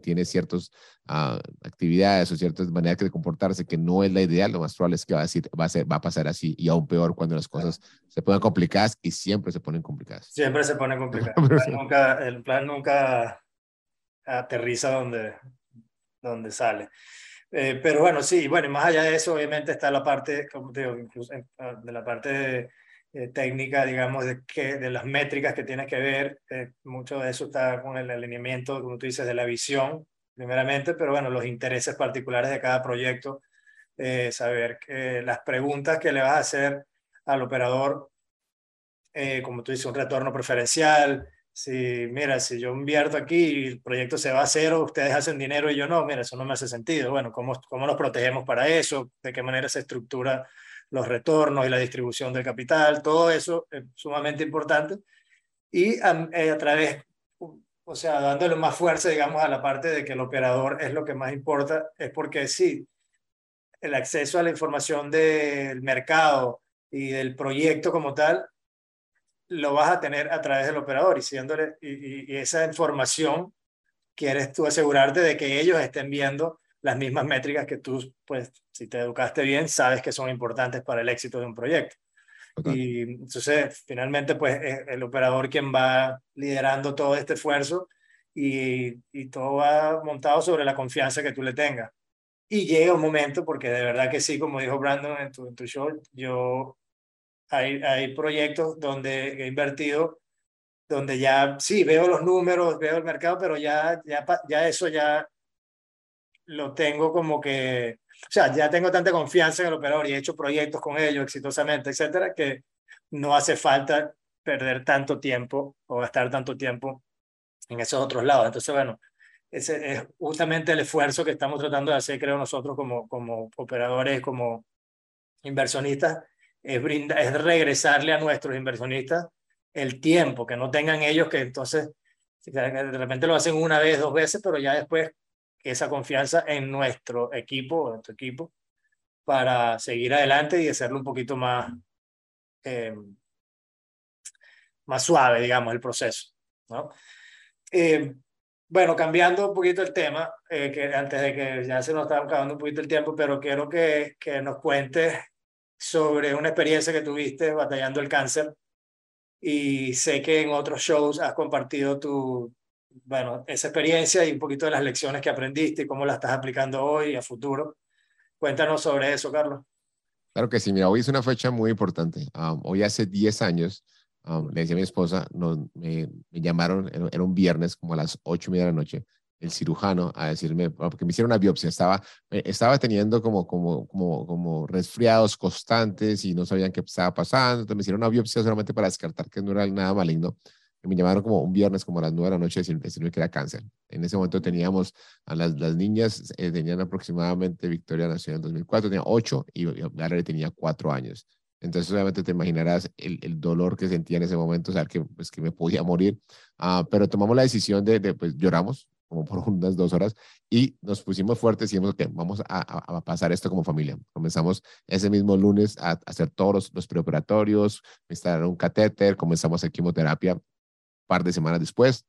tiene, ciertas ah, actividades o ciertas maneras de comportarse que no es la ideal, lo más probable es que va a, decir, va, a ser, va a pasar así y aún peor cuando las cosas se ponen complicadas y siempre se ponen complicadas. Siempre se ponen complicadas. El plan nunca, el plan nunca aterriza donde, donde sale. Eh, pero bueno, sí, bueno, y más allá de eso, obviamente está la parte, como te digo, incluso de la parte de eh, técnica, digamos, de, que, de las métricas que tienes que ver. Eh, mucho de eso está con el alineamiento, como tú dices, de la visión, primeramente, pero bueno, los intereses particulares de cada proyecto, eh, saber las preguntas que le vas a hacer al operador, como tú dices, un retorno preferencial, si, mira, si yo invierto aquí y el proyecto se va a cero, ustedes hacen dinero y yo no, mira, eso no me hace sentido. Bueno, ¿cómo, cómo nos protegemos para eso? ¿De qué manera se estructura los retornos y la distribución del capital, todo eso es sumamente importante. Y a, eh, a, través, o sea, dándole más fuerza, digamos, a la parte de que el operador es lo que más importa, es porque sí, el acceso a la información del mercado y del proyecto como tal, lo vas a tener a través del operador y, siéndole, y, y esa información quieres tú asegurarte de que ellos estén viendo las mismas métricas que tú, pues, si te educaste bien, sabes que son importantes para el éxito de un proyecto. Y entonces, finalmente, pues, es el operador quien va liderando todo este esfuerzo y, y todo va montado sobre la confianza que tú le tengas. Y llega un momento, porque de verdad que sí, como dijo Brandon en tu, en tu show, yo, hay, hay proyectos donde he invertido donde ya sí veo los números, veo el mercado, pero ya, ya, ya eso ya lo tengo como que, o sea, ya tengo tanta confianza en el operador y he hecho proyectos con ellos exitosamente, etcétera, que no hace falta perder tanto tiempo o gastar tanto tiempo en esos otros lados. Entonces, bueno, ese es justamente el esfuerzo que estamos tratando de hacer, creo nosotros como, como operadores, como inversionistas, es, brindar, es regresarle a nuestros inversionistas el tiempo, que no tengan ellos que entonces, de repente lo hacen una vez, dos veces, pero ya después esa confianza en nuestro equipo, en tu equipo, para seguir adelante y hacerlo un poquito más, eh, más suave, digamos, el proceso. ¿no? Eh, bueno, cambiando un poquito el tema, eh, que antes de que ya se nos está acabando un poquito el tiempo, pero quiero que, que nos cuentes sobre una experiencia que tuviste batallando el cáncer. Y sé que en otros shows has compartido tu, bueno, esa experiencia y un poquito de las lecciones que aprendiste y cómo las estás aplicando hoy y a futuro. Cuéntanos sobre eso, Carlos. Claro que sí, mira, hoy es una fecha muy importante. Um, hoy hace 10 años, um, le decía a mi esposa, no, me, llamaron, era un viernes como a las 8 y media de la noche, el cirujano a decirme, porque me hicieron una biopsia, estaba, eh, estaba teniendo como, como, como, como resfriados constantes y no sabían qué estaba pasando, entonces me hicieron una biopsia solamente para descartar que no era nada maligno me llamaron como un viernes, como a las nueve de la noche, decirme que era cáncer. En ese momento teníamos a las, las niñas, eh, tenían aproximadamente, Victoria nació en el 2004, tenía ocho y Valerie tenía cuatro años. Entonces, obviamente te imaginarás el, el, dolor que sentía en ese momento, o sea, que, pues, que me podía morir. Uh, pero tomamos la decisión de, de, pues, lloramos como por unas dos horas y nos pusimos fuertes y dijimos, que vamos a, a, pasar esto como familia. Comenzamos ese mismo lunes a, hacer todos los, los preoperatorios, instalar un catéter, comenzamos a hacer quimioterapia par de semanas después.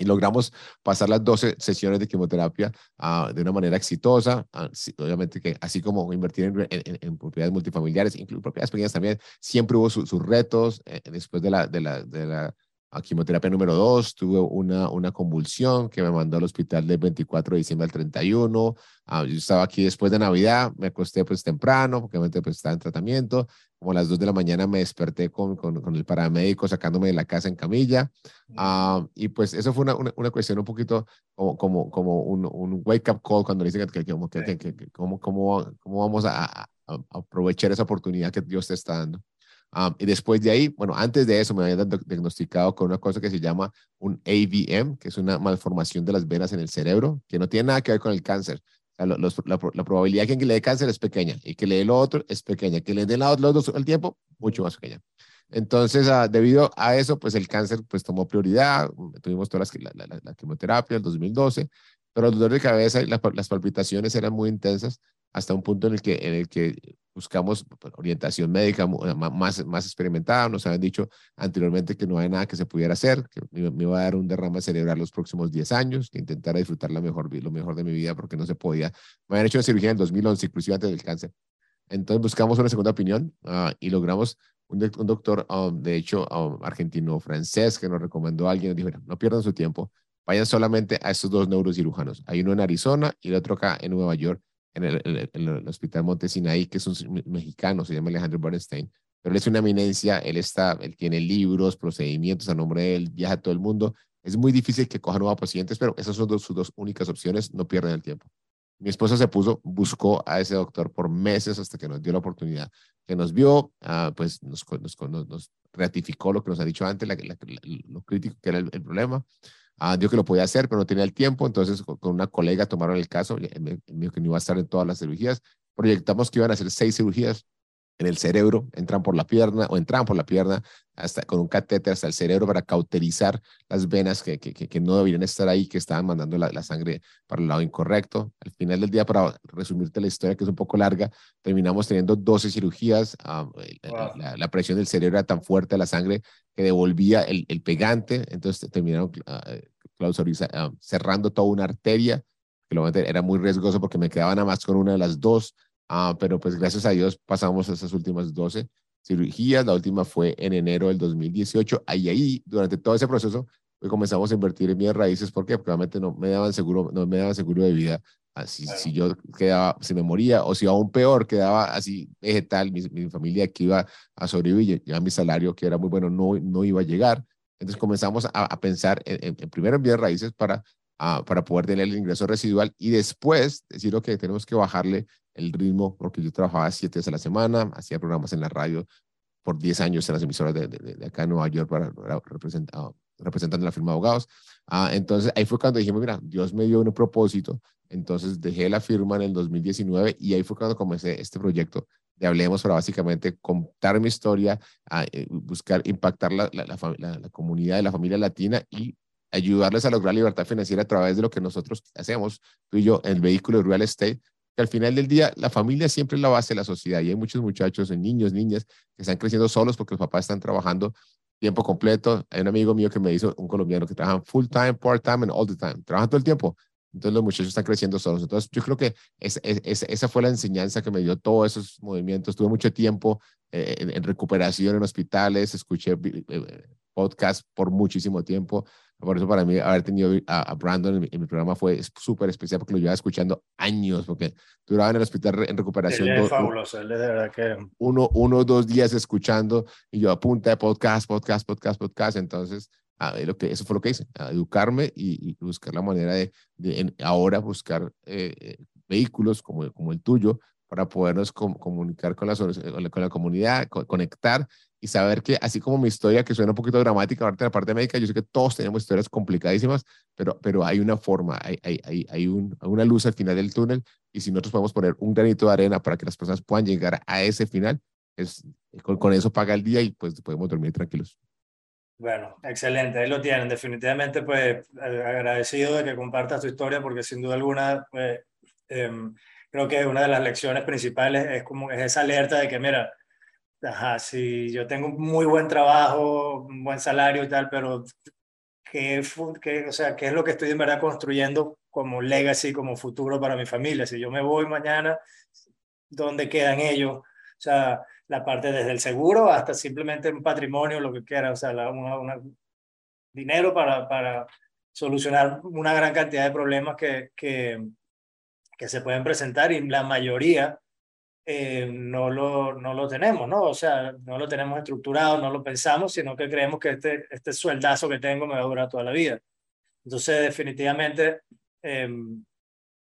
y logramos pasar las 12 sesiones de quimioterapia uh, de una manera exitosa. Uh, obviamente que así como invertir en, en, en, propiedades multifamiliares, incluso propiedades pequeñas también, siempre hubo su, sus retos. Eh, después de la, de la, de la a quimioterapia número 2, tuve una, convulsión que me mandó al hospital del 24 de diciembre al 31. Ah, yo estaba aquí después de Navidad, me acosté pues temprano, porque obviamente pues estaba en tratamiento. Como a las 2 de la mañana me desperté con, con, con el paramédico sacándome de la casa en camilla. Ah, y pues eso fue una, una, cuestión un poquito como, como, como un, un wake-up call cuando dicen que, que, que, que, que cómo, cómo, cómo vamos a, a, aprovechar esa oportunidad que Dios te está dando. Um, y después de ahí, bueno, antes de eso me habían diagnosticado con una cosa que se llama un AVM, que es una malformación de las venas en el cerebro, que no tiene nada que ver con el cáncer. La, probabilidad de que le dé cáncer es pequeña y que le dé lo otro es pequeña. Que le dé los dos al tiempo, mucho más pequeña. Entonces, uh, debido a eso, pues el cáncer pues tomó prioridad. Tuvimos toda la, la, la quimioterapia en 2012, pero los dolores de cabeza y las palpitaciones eran muy intensas hasta un punto el en el que buscamos pues, orientación médica más, más experimentada. Nos habían dicho anteriormente que no había nada que se pudiera hacer, que me, iba a dar un derrame cerebral los próximos 10 años, que intentara disfrutar la mejor, lo mejor de mi vida porque no se podía. Me habían hecho una cirugía en 2011, inclusive antes del cáncer. Entonces buscamos una segunda opinión uh, y logramos un, un doctor, um, de hecho, um, argentino-francés, que nos recomendó a alguien, nos dijo, no pierdan su tiempo, vayan solamente a estos dos neurocirujanos. Hay uno en Arizona y el otro acá en Nueva York en el, el, Hospital Montesinaí, que es un mexicano, se llama Alejandro Bernstein, pero él es una eminencia, él, está, él tiene libros, procedimientos a nombre de él, viaja a todo el mundo. Es muy difícil que coja nuevos pacientes, pero esas son dos, sus dos únicas opciones, no pierden el tiempo. Mi esposa se puso, buscó a ese doctor por meses hasta que nos dio la oportunidad, que nos vio, uh, pues nos, nos, nos, ratificó lo que nos ha dicho antes, la, lo crítico que era el, el problema. Ah, dijo que lo podía hacer, pero no tenía el tiempo, entonces con una colega tomaron el caso, me dijo que no iba a estar en todas las cirugías, proyectamos que iban a hacer seis cirugías en el cerebro, entran por la pierna o entran por la pierna hasta con un catéter hasta el cerebro para cauterizar las venas que, que, que no deberían estar ahí, que estaban mandando la, la, sangre para el lado incorrecto. Al final del día, para resumirte la historia, que es un poco larga, terminamos teniendo 12 cirugías. Ah, la, la, presión del cerebro era tan fuerte la sangre que devolvía el, el pegante, entonces terminaron uh, cerrando toda una arteria, que era muy riesgoso porque me quedaba nada más con una de las dos, uh, pero pues gracias a Dios pasamos esas últimas 12 cirugías, la última fue en enero del 2018, ahí, ahí, durante todo ese proceso, pues comenzamos a invertir en mis raíces, ¿por qué? Porque obviamente no me daban seguro, no me daban seguro de vida, así, si yo quedaba, si me moría, o si aún peor, quedaba así vegetal, mi, mi familia que iba a sobrevivir, ya mi salario, que era muy bueno, no, no iba a llegar. Entonces comenzamos a, a pensar en, en, primero en bienes raíces para, uh, para poder tener el ingreso residual y después decir, ok, tenemos que bajarle el ritmo, porque yo trabajaba siete días a la semana, hacía programas en la radio por 10 años en las emisoras de, de, de acá en Nueva York para representar, representando la firma de abogados. Ah, entonces ahí fue cuando dijimos, mira, Dios me dio un propósito, entonces dejé la firma en el 2019 y ahí fue cuando comencé este proyecto de Hablemos para básicamente contar mi historia, a, eh, buscar impactar la, la, comunidad de la familia latina y ayudarles a lograr libertad financiera a través de lo que nosotros hacemos, tú y yo, el vehículo real estate, que al final del día la familia siempre es la base de la sociedad y hay muchos muchachos, niños, niñas que están creciendo solos porque los papás están trabajando tiempo completo. Hay un amigo mío que me hizo, un colombiano, que trabaja full time, part time and all the time. Trabajan todo el tiempo. Entonces los muchachos están creciendo solos. Entonces yo creo que es, es, esa fue la enseñanza que me dio todos esos movimientos. Tuve mucho tiempo eh, en, en, recuperación en hospitales, escuché eh, eh podcast por muchísimo tiempo. Por eso para mí haber tenido a, Brandon en mi, programa fue súper especial porque lo llevaba escuchando años, porque duraba en el hospital en recuperación. Él es fabuloso, él de verdad que... Uno, uno dos días escuchando y yo a punta de podcast, podcast, podcast, podcast. Entonces, lo que, eso fue lo que hice, educarme y, y buscar la manera de, de ahora buscar eh, eh, vehículos como, como el tuyo para podernos comunicar con la, con la comunidad, conectar y saber que así como mi historia, que suena un poquito dramática, ahorita en la parte médica, yo sé que todos tenemos historias complicadísimas, pero, pero hay una forma, hay, hay, hay, hay un, una luz al final del túnel y si nosotros podemos poner un granito de arena para que las personas puedan llegar a ese final, es, con, eso paga el día y pues podemos dormir tranquilos. Bueno, excelente, ahí lo tienen. Definitivamente, pues agradecido de que compartas tu historia porque sin duda alguna, eh, creo que una de las lecciones principales es como es esa alerta de que, mira, ajá, si yo tengo muy buen trabajo, un buen salario y tal, pero qué, o sea, qué es lo que estoy en verdad construyendo como legacy, como futuro para mi familia. Si yo me voy mañana, ¿dónde quedan ellos? O sea, la parte desde el seguro hasta simplemente un patrimonio, lo que quiera, o sea, la, dinero para, para solucionar una gran cantidad de problemas que, que, que se pueden presentar y la mayoría eh, no, lo, no lo tenemos, ¿no? O sea, no lo tenemos estructurado, no lo pensamos, sino que creemos que este, este sueldazo que tengo me va a durar toda la vida. Entonces, definitivamente, em,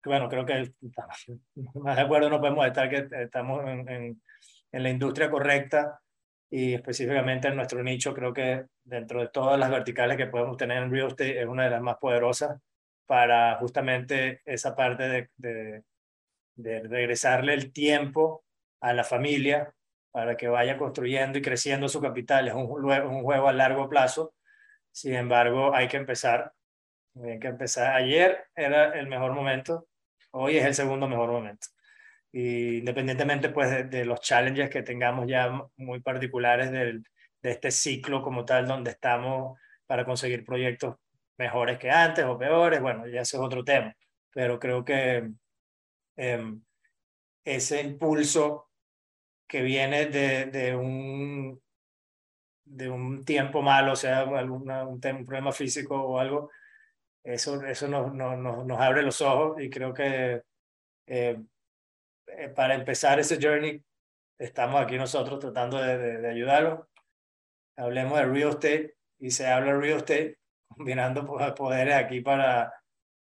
bueno, creo que [LAUGHS] más de acuerdo no podemos estar que estamos en, en, en la industria correcta y específicamente en nuestro nicho, creo que dentro de todas las verticales que podemos tener en real estate es una de las más poderosas para justamente esa parte de de regresarle el tiempo a la familia para que vaya construyendo y creciendo su capital. Es un, un juego a largo plazo. Sin embargo, hay que empezar. Hay que empezar. Ayer era el mejor momento, hoy es el segundo mejor momento. Y independientemente pues, de, los challenges que tengamos ya muy particulares del, de este ciclo como tal, donde estamos para conseguir proyectos mejores que antes o peores, bueno, ya ese es otro tema. Pero creo que Em, ese impulso que viene de, de, un, de un tiempo malo, o sea, alguna, un, problema físico o algo, eso, eso nos, nos, nos abre los ojos y creo que eh, eh, para empezar ese journey estamos aquí nosotros tratando de, de, de ayudarlos. Hablemos de real estate y se habla real estate [LAUGHS] combinando poderes aquí para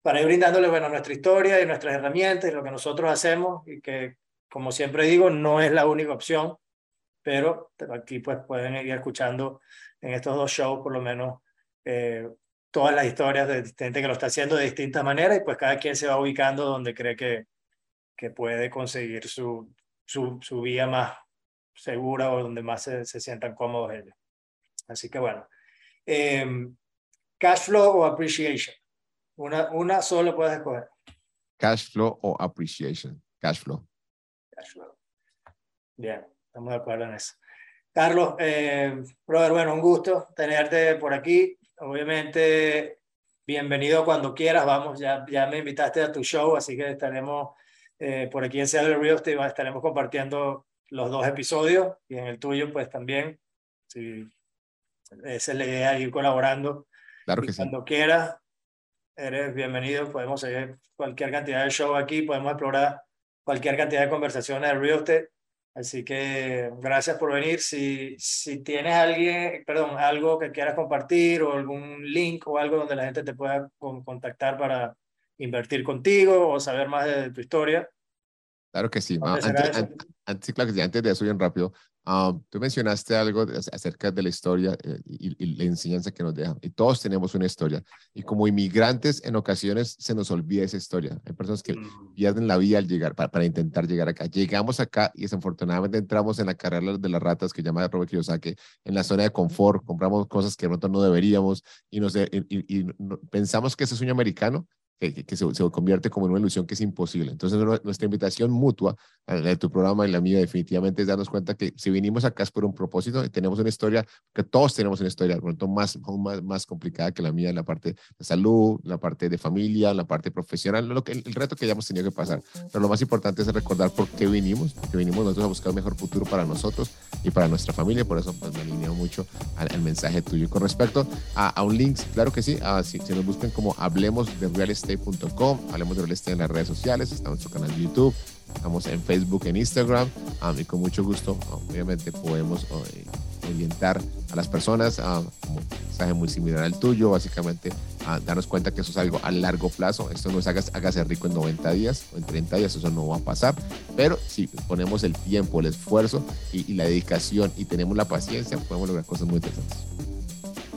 para ir brindándole bueno, nuestra historia y nuestras herramientas y lo que nosotros hacemos y que, como siempre digo, no es la única opción, pero aquí pues pueden ir escuchando en estos dos shows por lo menos eh, todas las historias de gente que lo está haciendo de distintas maneras y pues cada quien se va ubicando donde cree que, que puede conseguir su, su, su vía más segura o donde más se, se sientan cómodos ellos. Así que bueno, eh, cash flow o appreciation. Una, una solo puedes escoger. Cash flow o appreciation. Cash flow. Cash flow. Bien, estamos de acuerdo en eso. Carlos, eh, brother, bueno, un gusto tenerte por aquí. Obviamente, bienvenido cuando quieras. Vamos, ya, ya me invitaste a tu show, así que estaremos eh, por aquí en Seattle Real Estate, estaremos compartiendo los dos episodios y en el tuyo, pues también. Si esa es la idea, ir colaborando. Claro que sí. Cuando quieras, eres bienvenido. Podemos seguir cualquier cantidad de show aquí, podemos explorar cualquier cantidad de conversaciones de real estate. Así que gracias por venir. Si, si tienes alguien, perdón, algo que quieras compartir o algún link o algo donde la gente te pueda contactar para invertir contigo o saber más de tu historia. Claro que sí. Antes, antes, claro que sí. antes de eso, bien rápido, Ah, tú mencionaste algo acerca de la historia eh, y, la enseñanza que nos deja. Y todos tenemos una historia. Y como inmigrantes, en ocasiones se nos olvida esa historia. Hay personas que mm. pierden la vida al llegar, para, para, intentar llegar acá. Llegamos acá y desafortunadamente entramos en la carrera de las ratas que llama Robert Kiyosaki, en la zona de confort, compramos cosas que de pronto no deberíamos y, nos, y pensamos que ese sueño americano que, se, se, convierte como en una ilusión que es imposible. Entonces, nuestra invitación mutua, de tu programa y la mía, definitivamente es darnos cuenta que si vinimos acá es por un propósito y tenemos una historia, que todos tenemos una historia, por tanto, más, más, más complicada que la mía en la parte de salud, la parte de familia, la parte profesional, lo que, el, reto que ya hemos tenido que pasar. Pero lo más importante es recordar por qué vinimos, porque vinimos nosotros a buscar un mejor futuro para nosotros y para nuestra familia. Por eso pues, me alineo mucho al, mensaje tuyo. con respecto a, a, un link, claro que sí, si, si nos buscan como Hablemos de Real Estate Hablemos de real en las redes sociales. Estamos en nuestro canal de YouTube. Estamos en Facebook, en Instagram. Um, y con mucho gusto, obviamente, podemos eh, orientar a las personas a un mensaje muy similar al tuyo. Básicamente, a darnos cuenta que eso es algo a largo plazo. Esto no es hágase, rico en 90 días o en 30 días. Eso no va a pasar. Pero si ponemos el tiempo, el esfuerzo y, y la dedicación y tenemos la paciencia, podemos lograr cosas muy interesantes.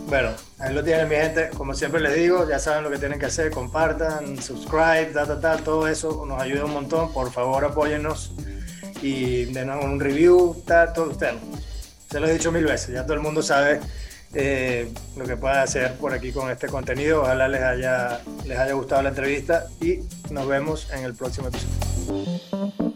Bueno, ahí lo tienen mi gente. Como siempre les digo, ya saben lo que tienen que hacer. Compartan, subscribe, ta, ta, ta, todo eso nos ayuda un montón. Por favor, apóyennos y denos un review, ta, todo usted. Se lo he dicho mil veces, ya todo el mundo sabe eh, lo que puede hacer por aquí con este contenido. Ojalá les haya, les haya gustado la entrevista y nos vemos en el próximo episodio.